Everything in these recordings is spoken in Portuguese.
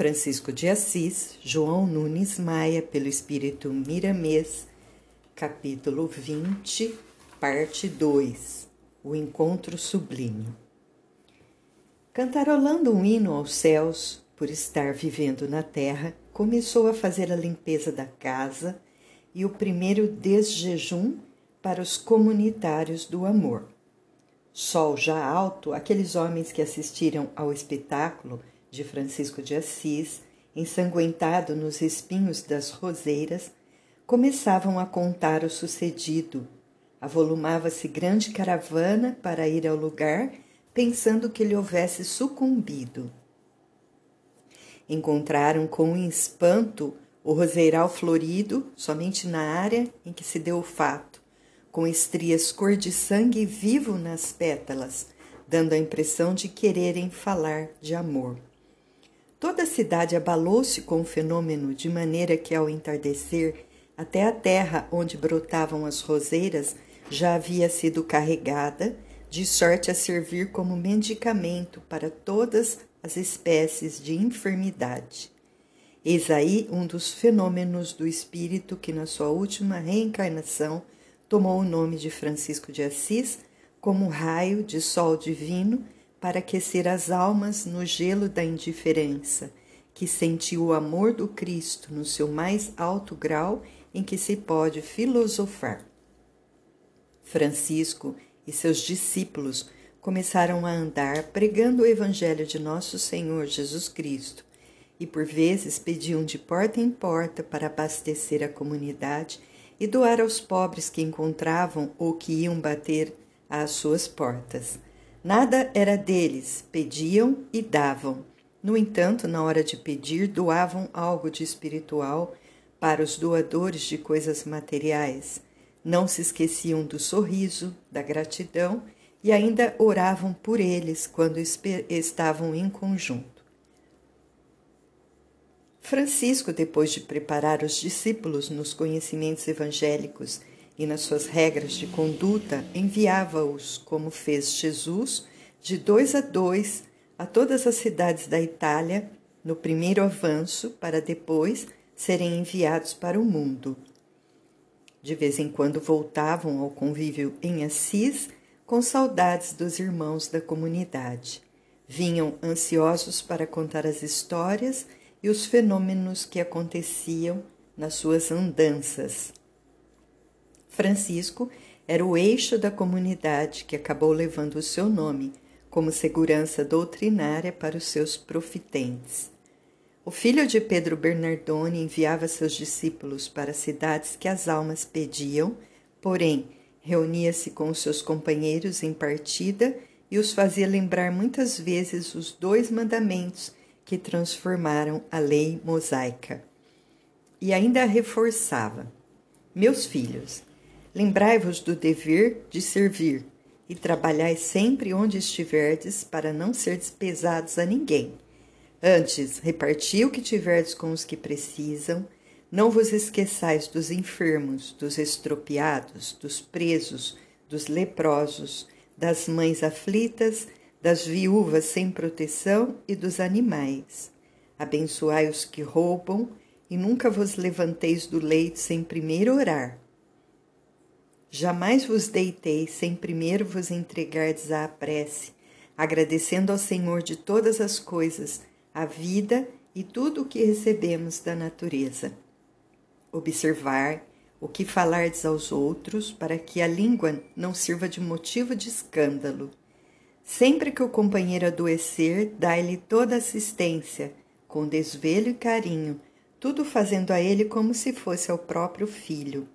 Francisco de Assis, João Nunes Maia, pelo Espírito Miramês, capítulo 20, parte 2 O Encontro Sublime. Cantarolando um hino aos céus, por estar vivendo na terra, começou a fazer a limpeza da casa e o primeiro desjejum para os comunitários do amor. Sol já alto, aqueles homens que assistiram ao espetáculo de Francisco de Assis, ensanguentado nos espinhos das roseiras, começavam a contar o sucedido. Avolumava-se grande caravana para ir ao lugar, pensando que ele houvesse sucumbido. Encontraram com espanto o roseiral florido somente na área em que se deu o fato, com estrias cor de sangue vivo nas pétalas, dando a impressão de quererem falar de amor. Toda a cidade abalou-se com o fenômeno, de maneira que, ao entardecer, até a terra onde brotavam as roseiras já havia sido carregada, de sorte a servir como medicamento para todas as espécies de enfermidade. Eis aí um dos fenômenos do espírito que, na sua última reencarnação, tomou o nome de Francisco de Assis como raio de sol divino para aquecer as almas no gelo da indiferença, que sentiu o amor do Cristo no seu mais alto grau em que se pode filosofar. Francisco e seus discípulos começaram a andar pregando o Evangelho de Nosso Senhor Jesus Cristo e por vezes pediam de porta em porta para abastecer a comunidade e doar aos pobres que encontravam ou que iam bater às suas portas. Nada era deles, pediam e davam. No entanto, na hora de pedir, doavam algo de espiritual para os doadores de coisas materiais. Não se esqueciam do sorriso, da gratidão e ainda oravam por eles quando estavam em conjunto. Francisco, depois de preparar os discípulos nos conhecimentos evangélicos e nas suas regras de conduta, enviava-os, como fez Jesus, de dois a dois a todas as cidades da Itália, no primeiro avanço, para depois serem enviados para o mundo. De vez em quando voltavam ao convívio em Assis com saudades dos irmãos da comunidade. Vinham ansiosos para contar as histórias e os fenômenos que aconteciam nas suas andanças. Francisco era o eixo da comunidade que acabou levando o seu nome como segurança doutrinária para os seus profitentes. O filho de Pedro Bernardone enviava seus discípulos para cidades que as almas pediam, porém reunia-se com seus companheiros em partida e os fazia lembrar muitas vezes os dois mandamentos que transformaram a lei mosaica. E ainda reforçava: Meus filhos, Lembrai-vos do dever de servir e trabalhai sempre onde estiverdes para não serdes pesados a ninguém. Antes, reparti o que tiverdes com os que precisam. Não vos esqueçais dos enfermos, dos estropiados, dos presos, dos leprosos, das mães aflitas, das viúvas sem proteção e dos animais. Abençoai os que roubam e nunca vos levanteis do leito sem primeiro orar. Jamais vos deitei sem primeiro vos entregardes à prece, agradecendo ao Senhor de todas as coisas a vida e tudo o que recebemos da natureza. Observar o que falardes aos outros, para que a língua não sirva de motivo de escândalo. Sempre que o companheiro adoecer, dai-lhe toda assistência, com desvelo e carinho, tudo fazendo a ele como se fosse ao próprio filho.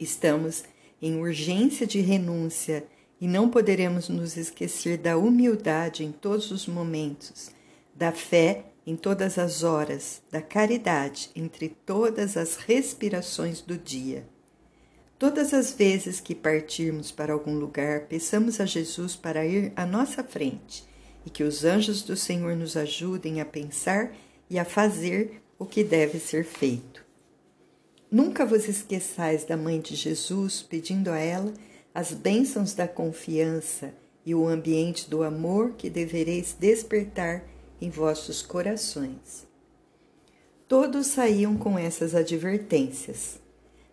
Estamos em urgência de renúncia e não poderemos nos esquecer da humildade em todos os momentos, da fé em todas as horas, da caridade entre todas as respirações do dia. Todas as vezes que partirmos para algum lugar, peçamos a Jesus para ir à nossa frente e que os anjos do Senhor nos ajudem a pensar e a fazer o que deve ser feito. Nunca vos esqueçais da Mãe de Jesus, pedindo a ela as bênçãos da confiança e o ambiente do amor que devereis despertar em vossos corações. Todos saíam com essas advertências.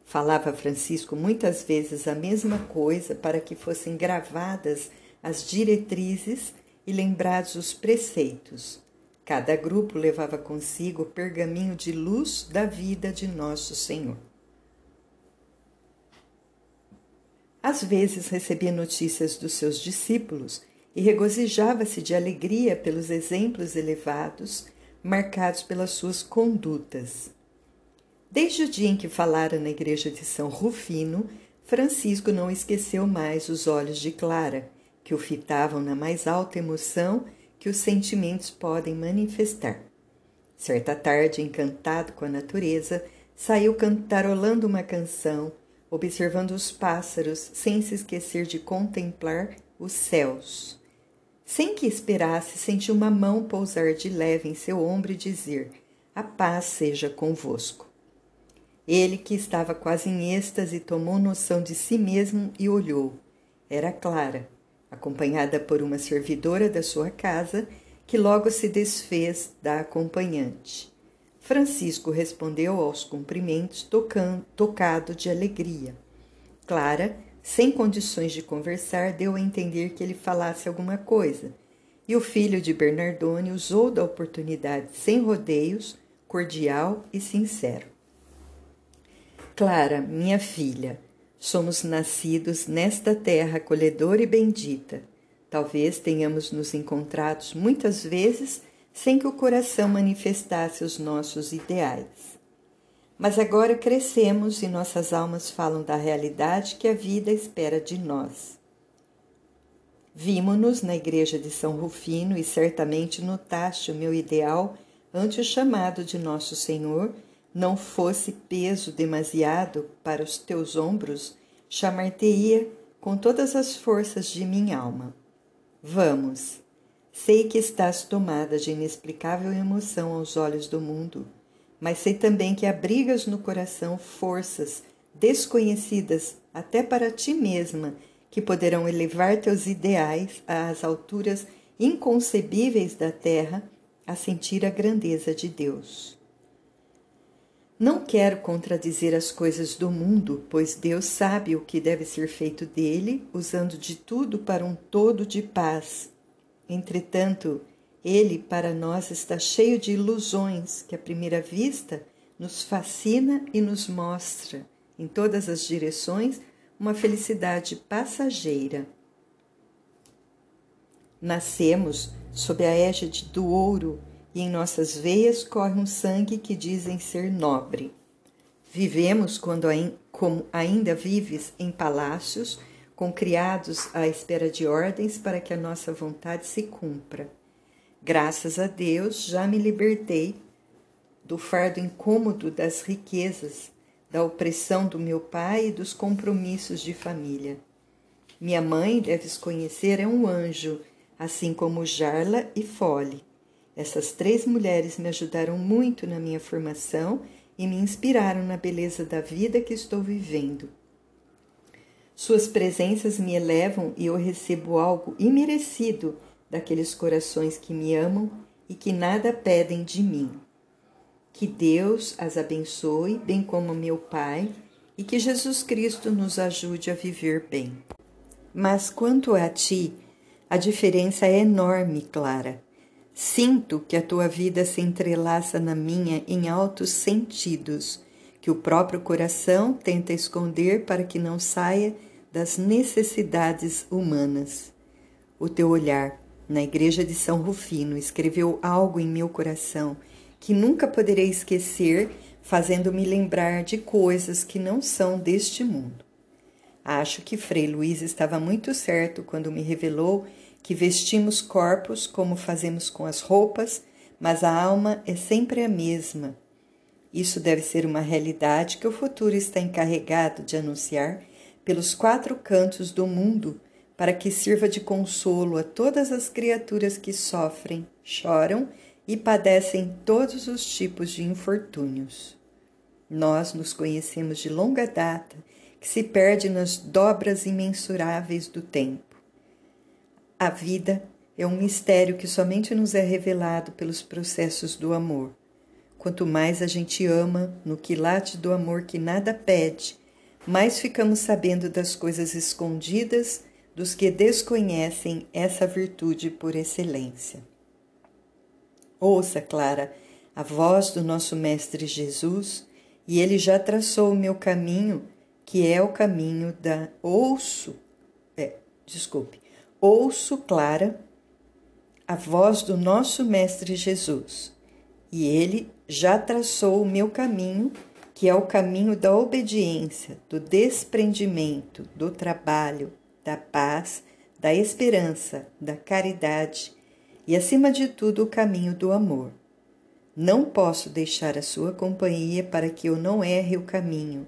Falava Francisco muitas vezes a mesma coisa para que fossem gravadas as diretrizes e lembrados os preceitos. Cada grupo levava consigo o pergaminho de luz da vida de Nosso Senhor. Às vezes recebia notícias dos seus discípulos e regozijava-se de alegria pelos exemplos elevados marcados pelas suas condutas. Desde o dia em que falara na igreja de São Rufino, Francisco não esqueceu mais os olhos de Clara, que o fitavam na mais alta emoção que os sentimentos podem manifestar. Certa tarde, encantado com a natureza, saiu cantarolando uma canção, observando os pássaros, sem se esquecer de contemplar os céus. Sem que esperasse, sentiu uma mão pousar de leve em seu ombro e dizer: A paz seja convosco. Ele, que estava quase em êxtase, tomou noção de si mesmo e olhou. Era Clara, acompanhada por uma servidora da sua casa, que logo se desfez da acompanhante. Francisco respondeu aos cumprimentos, tocando, tocado de alegria. Clara sem condições de conversar, deu a entender que ele falasse alguma coisa, e o filho de Bernardone usou da oportunidade sem rodeios, cordial e sincero. Clara, minha filha, somos nascidos nesta terra acolhedora e bendita. Talvez tenhamos nos encontrado muitas vezes sem que o coração manifestasse os nossos ideais. Mas agora crescemos e nossas almas falam da realidade que a vida espera de nós. Vimo-nos na igreja de São Rufino e certamente notaste o meu ideal ante o chamado de Nosso Senhor, não fosse peso demasiado para os teus ombros, chamar-te-ia com todas as forças de minha alma. Vamos. Sei que estás tomada de inexplicável emoção aos olhos do mundo mas sei também que abrigas no coração forças desconhecidas até para ti mesma, que poderão elevar teus ideais às alturas inconcebíveis da terra, a sentir a grandeza de Deus. Não quero contradizer as coisas do mundo, pois Deus sabe o que deve ser feito dele, usando de tudo para um todo de paz. Entretanto, ele, para nós, está cheio de ilusões que, à primeira vista, nos fascina e nos mostra, em todas as direções, uma felicidade passageira. Nascemos sob a égide do ouro e em nossas veias corre um sangue que dizem ser nobre. Vivemos quando como ainda vives em palácios, com criados à espera de ordens para que a nossa vontade se cumpra. Graças a Deus já me libertei do fardo incômodo das riquezas, da opressão do meu pai e dos compromissos de família. Minha mãe, deves conhecer, é um anjo, assim como Jarla e Fole. Essas três mulheres me ajudaram muito na minha formação e me inspiraram na beleza da vida que estou vivendo. Suas presenças me elevam e eu recebo algo imerecido daqueles corações que me amam e que nada pedem de mim. Que Deus as abençoe, bem como meu Pai, e que Jesus Cristo nos ajude a viver bem. Mas quanto a ti, a diferença é enorme, Clara. Sinto que a tua vida se entrelaça na minha em altos sentidos, que o próprio coração tenta esconder para que não saia das necessidades humanas. O teu olhar na igreja de São Rufino, escreveu algo em meu coração que nunca poderei esquecer, fazendo-me lembrar de coisas que não são deste mundo. Acho que Frei Luiz estava muito certo quando me revelou que vestimos corpos como fazemos com as roupas, mas a alma é sempre a mesma. Isso deve ser uma realidade que o futuro está encarregado de anunciar pelos quatro cantos do mundo para que sirva de consolo a todas as criaturas que sofrem, choram e padecem todos os tipos de infortúnios. Nós nos conhecemos de longa data, que se perde nas dobras imensuráveis do tempo. A vida é um mistério que somente nos é revelado pelos processos do amor. Quanto mais a gente ama no quilate do amor que nada pede, mais ficamos sabendo das coisas escondidas dos que desconhecem essa virtude por excelência. Ouça, Clara, a voz do nosso Mestre Jesus, e ele já traçou o meu caminho, que é o caminho da. Ouço, é, desculpe, ouço, Clara, a voz do nosso Mestre Jesus, e ele já traçou o meu caminho, que é o caminho da obediência, do desprendimento, do trabalho, da paz, da esperança, da caridade e, acima de tudo, o caminho do amor. Não posso deixar a sua companhia para que eu não erre o caminho.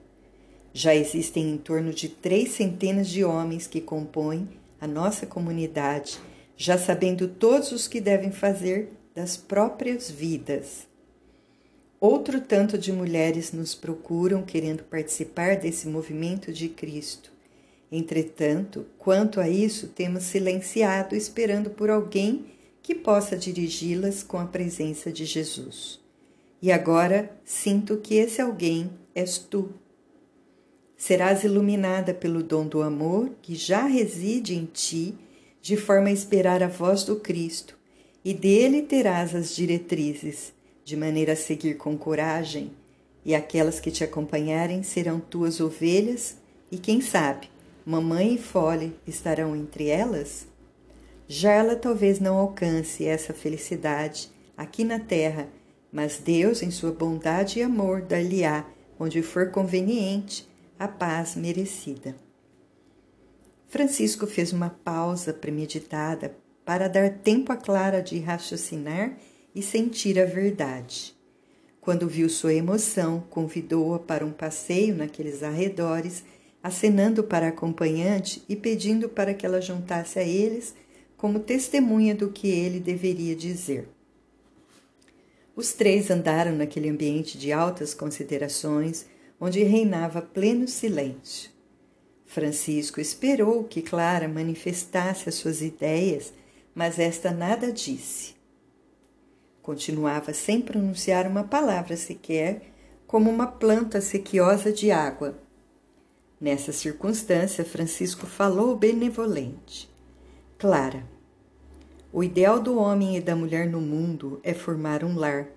Já existem em torno de três centenas de homens que compõem a nossa comunidade, já sabendo todos os que devem fazer das próprias vidas. Outro tanto de mulheres nos procuram querendo participar desse movimento de Cristo. Entretanto, quanto a isso, temos silenciado, esperando por alguém que possa dirigi-las com a presença de Jesus. E agora sinto que esse alguém és tu. Serás iluminada pelo dom do amor que já reside em ti, de forma a esperar a voz do Cristo, e dele terás as diretrizes, de maneira a seguir com coragem, e aquelas que te acompanharem serão tuas ovelhas, e quem sabe, mamãe e Fole estarão entre elas? Já ela talvez não alcance essa felicidade aqui na terra, mas Deus, em sua bondade e amor, dar-lhe-á, onde for conveniente, a paz merecida. Francisco fez uma pausa premeditada para dar tempo a Clara de raciocinar e sentir a verdade. Quando viu sua emoção, convidou-a para um passeio naqueles arredores acenando para a acompanhante e pedindo para que ela juntasse a eles como testemunha do que ele deveria dizer. Os três andaram naquele ambiente de altas considerações, onde reinava pleno silêncio. Francisco esperou que Clara manifestasse as suas ideias, mas esta nada disse. Continuava sem pronunciar uma palavra sequer, como uma planta sequiosa de água Nessa circunstância, Francisco falou benevolente. Clara, o ideal do homem e da mulher no mundo é formar um lar,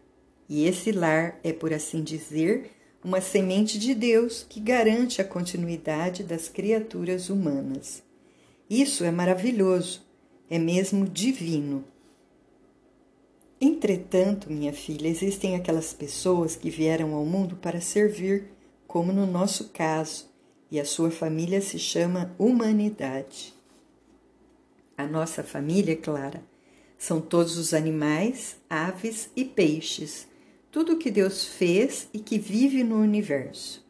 e esse lar é, por assim dizer, uma semente de Deus que garante a continuidade das criaturas humanas. Isso é maravilhoso, é mesmo divino. Entretanto, minha filha, existem aquelas pessoas que vieram ao mundo para servir, como no nosso caso, e a sua família se chama humanidade. A nossa família, Clara, são todos os animais, aves e peixes, tudo que Deus fez e que vive no universo.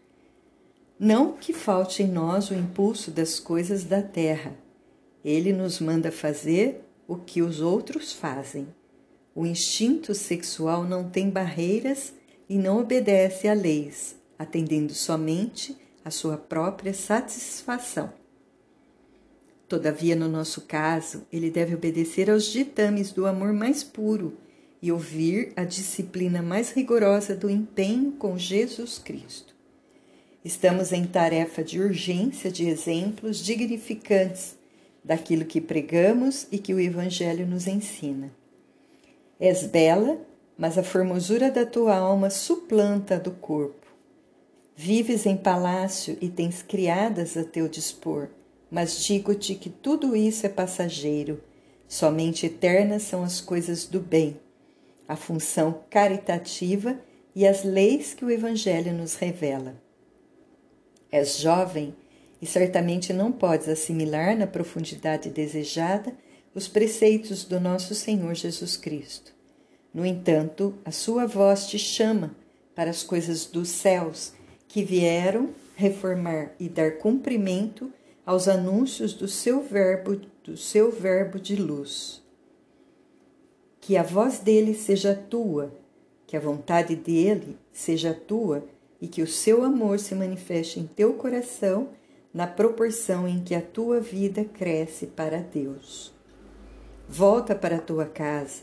Não que falte em nós o impulso das coisas da terra. Ele nos manda fazer o que os outros fazem. O instinto sexual não tem barreiras e não obedece a leis, atendendo somente a sua própria satisfação. Todavia, no nosso caso, ele deve obedecer aos ditames do amor mais puro e ouvir a disciplina mais rigorosa do empenho com Jesus Cristo. Estamos em tarefa de urgência de exemplos dignificantes daquilo que pregamos e que o Evangelho nos ensina. És bela, mas a formosura da tua alma suplanta a do corpo. Vives em palácio e tens criadas a teu dispor, mas digo-te que tudo isso é passageiro. Somente eternas são as coisas do bem, a função caritativa e as leis que o Evangelho nos revela. És jovem e certamente não podes assimilar na profundidade desejada os preceitos do nosso Senhor Jesus Cristo. No entanto, a sua voz te chama para as coisas dos céus que vieram reformar e dar cumprimento aos anúncios do seu verbo, do seu verbo de luz. Que a voz dele seja tua, que a vontade dele seja tua e que o seu amor se manifeste em teu coração na proporção em que a tua vida cresce para Deus. Volta para a tua casa,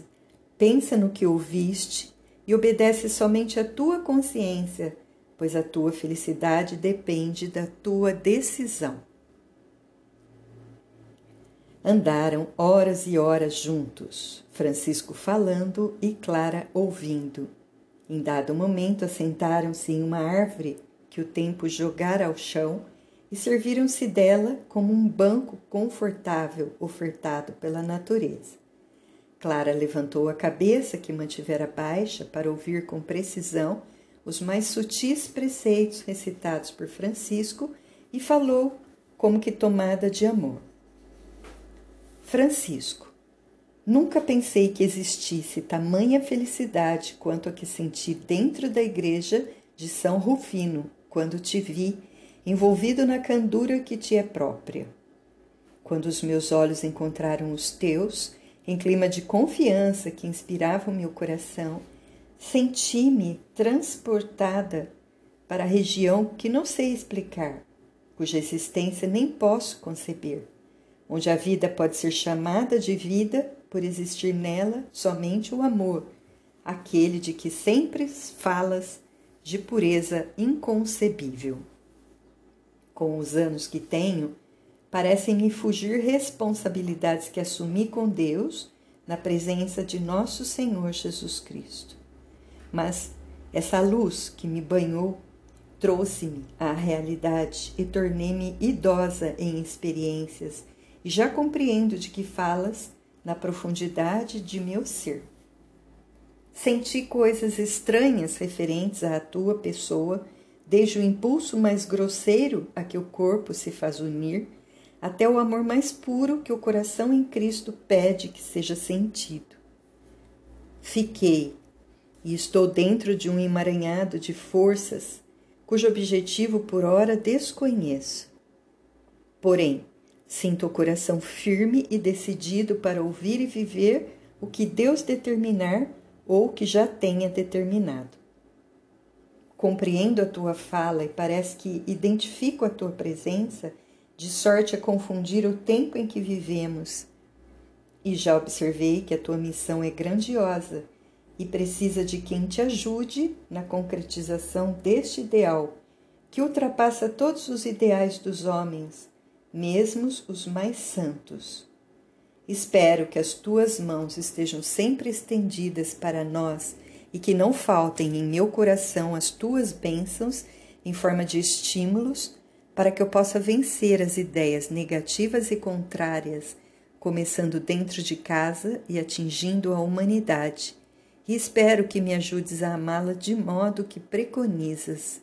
pensa no que ouviste e obedece somente à tua consciência, pois a tua felicidade depende da tua decisão. Andaram horas e horas juntos, Francisco falando e Clara ouvindo. Em dado momento, assentaram-se em uma árvore que o tempo jogara ao chão e serviram-se dela como um banco confortável ofertado pela natureza. Clara levantou a cabeça, que mantivera baixa, para ouvir com precisão os mais sutis preceitos recitados por Francisco e falou como que tomada de amor. Francisco, nunca pensei que existisse tamanha felicidade quanto a que senti dentro da igreja de São Rufino, quando te vi envolvido na candura que te é própria. Quando os meus olhos encontraram os teus, em clima de confiança que inspirava o meu coração, senti-me transportada para a região que não sei explicar, cuja existência nem posso conceber, onde a vida pode ser chamada de vida por existir nela somente o amor, aquele de que sempre falas de pureza inconcebível. Com os anos que tenho, parecem-me fugir responsabilidades que assumi com Deus na presença de nosso Senhor Jesus Cristo. Mas essa luz que me banhou trouxe-me à realidade e tornei-me idosa em experiências e já compreendo de que falas na profundidade de meu ser. Senti coisas estranhas referentes à tua pessoa, desde o impulso mais grosseiro a que o corpo se faz unir, até o amor mais puro que o coração em Cristo pede que seja sentido. Fiquei e estou dentro de um emaranhado de forças cujo objetivo por ora desconheço. Porém, sinto o coração firme e decidido para ouvir e viver o que Deus determinar ou que já tenha determinado. Compreendo a tua fala e parece que identifico a tua presença de sorte a confundir o tempo em que vivemos. E já observei que a tua missão é grandiosa e precisa de quem te ajude na concretização deste ideal, que ultrapassa todos os ideais dos homens, mesmo os mais santos. Espero que as tuas mãos estejam sempre estendidas para nós e que não faltem em meu coração as tuas bênçãos em forma de estímulos para que eu possa vencer as ideias negativas e contrárias, começando dentro de casa e atingindo a humanidade. E espero que me ajudes a amá-la de modo que preconizas.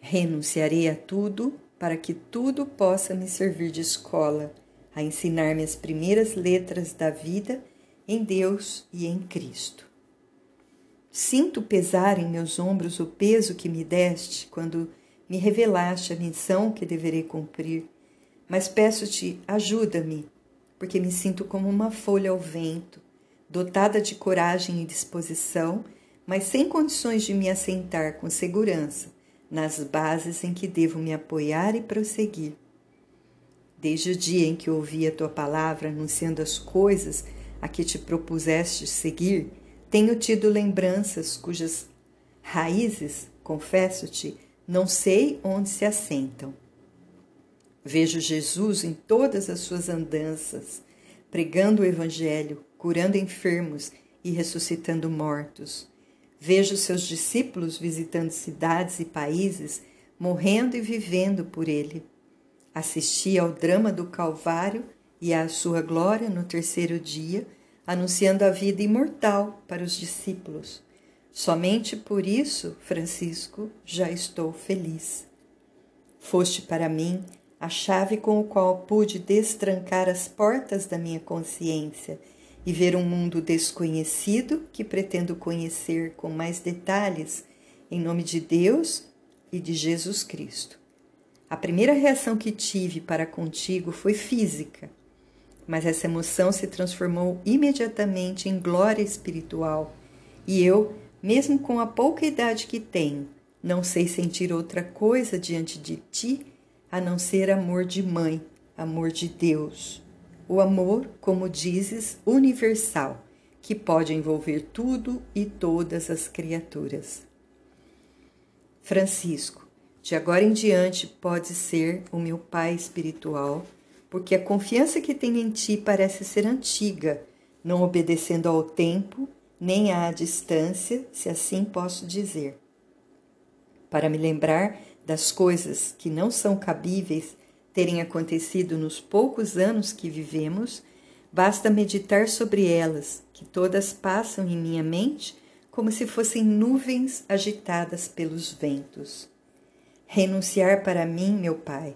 Renunciarei a tudo para que tudo possa me servir de escola, a ensinar-me as primeiras letras da vida em Deus e em Cristo. Sinto pesar em meus ombros o peso que me deste quando me revelaste a missão que deverei cumprir, mas peço-te, ajuda-me, porque me sinto como uma folha ao vento, dotada de coragem e disposição, mas sem condições de me assentar com segurança nas bases em que devo me apoiar e prosseguir. Desde o dia em que ouvi a tua palavra anunciando as coisas a que te propuseste seguir, tenho tido lembranças cujas raízes, confesso-te, não sei onde se assentam. Vejo Jesus em todas as suas andanças, pregando o Evangelho, curando enfermos e ressuscitando mortos. Vejo seus discípulos visitando cidades e países, morrendo e vivendo por ele. Assisti ao drama do Calvário e à sua glória no terceiro dia, anunciando a vida imortal para os discípulos. Somente por isso, Francisco, já estou feliz. Foste para mim a chave com a qual pude destrancar as portas da minha consciência e ver um mundo desconhecido que pretendo conhecer com mais detalhes, em nome de Deus e de Jesus Cristo. A primeira reação que tive para contigo foi física, mas essa emoção se transformou imediatamente em glória espiritual e eu mesmo com a pouca idade que tenho, não sei sentir outra coisa diante de ti a não ser amor de mãe, amor de Deus. O amor, como dizes, universal, que pode envolver tudo e todas as criaturas. Francisco, de agora em diante pode ser o meu pai espiritual, porque a confiança que tenho em ti parece ser antiga, não obedecendo ao tempo nem à distância, se assim posso dizer. Para me lembrar das coisas que não são cabíveis terem acontecido nos poucos anos que vivemos, basta meditar sobre elas, que todas passam em minha mente como se fossem nuvens agitadas pelos ventos. Renunciar para mim, meu Pai,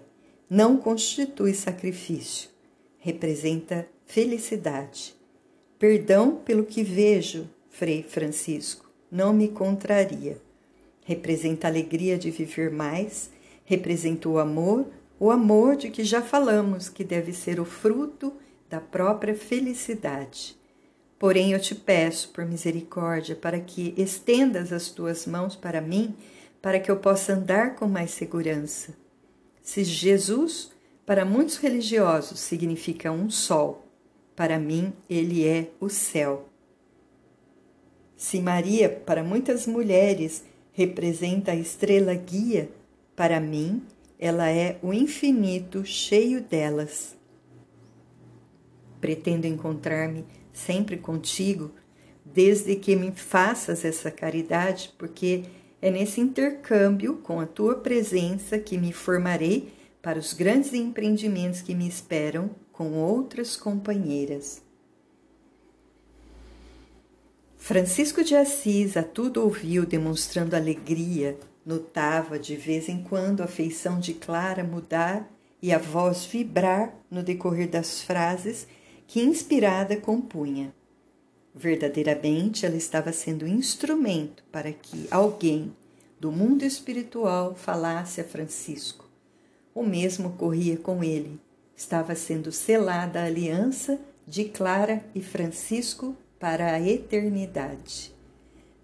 não constitui sacrifício, representa felicidade. Perdão pelo que vejo, Frei Francisco, não me contraria. Representa a alegria de viver mais, representa o amor, o amor de que já falamos, que deve ser o fruto da própria felicidade. Porém, eu te peço, por misericórdia, para que estendas as tuas mãos para mim para que eu possa andar com mais segurança. Se Jesus, para muitos religiosos, significa um sol, para mim ele é o céu. Se Maria, para muitas mulheres, representa a estrela guia, para mim ela é o infinito cheio delas. Pretendo encontrar-me sempre contigo, desde que me faças essa caridade, porque é nesse intercâmbio com a tua presença que me formarei para os grandes empreendimentos que me esperam com outras companheiras. Francisco de Assis a tudo ouviu, demonstrando alegria. Notava de vez em quando a feição de Clara mudar e a voz vibrar no decorrer das frases que inspirada compunha. Verdadeiramente ela estava sendo instrumento para que alguém do mundo espiritual falasse a Francisco. O mesmo ocorria com ele. Estava sendo selada a aliança de Clara e Francisco para a eternidade.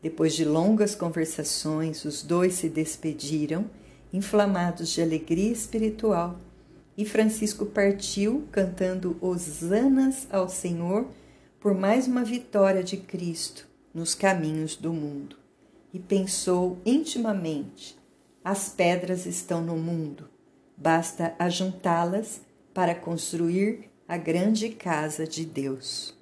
Depois de longas conversações, os dois se despediram, inflamados de alegria espiritual, e Francisco partiu cantando hosanas ao Senhor por mais uma vitória de Cristo nos caminhos do mundo. E pensou intimamente: as pedras estão no mundo, basta ajuntá-las para construir a grande casa de Deus.